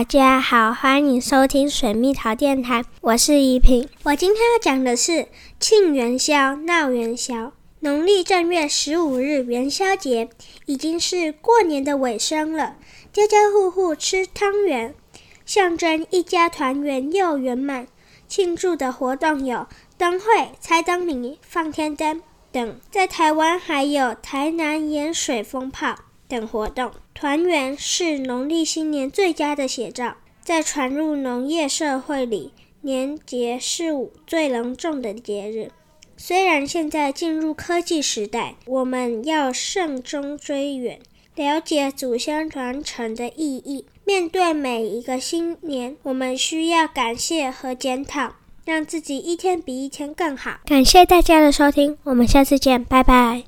大家好，欢迎收听水蜜桃电台，我是怡萍。我今天要讲的是庆元宵、闹元宵。农历正月十五日元宵节已经是过年的尾声了，家家户户吃汤圆，象征一家团圆又圆满。庆祝的活动有灯会、猜灯谜、放天灯等，在台湾还有台南盐水风炮等活动。团圆是农历新年最佳的写照，在传入农业社会里，年节是最隆重的节日。虽然现在进入科技时代，我们要慎终追远，了解祖先传承的意义。面对每一个新年，我们需要感谢和检讨，让自己一天比一天更好。感谢大家的收听，我们下次见，拜拜。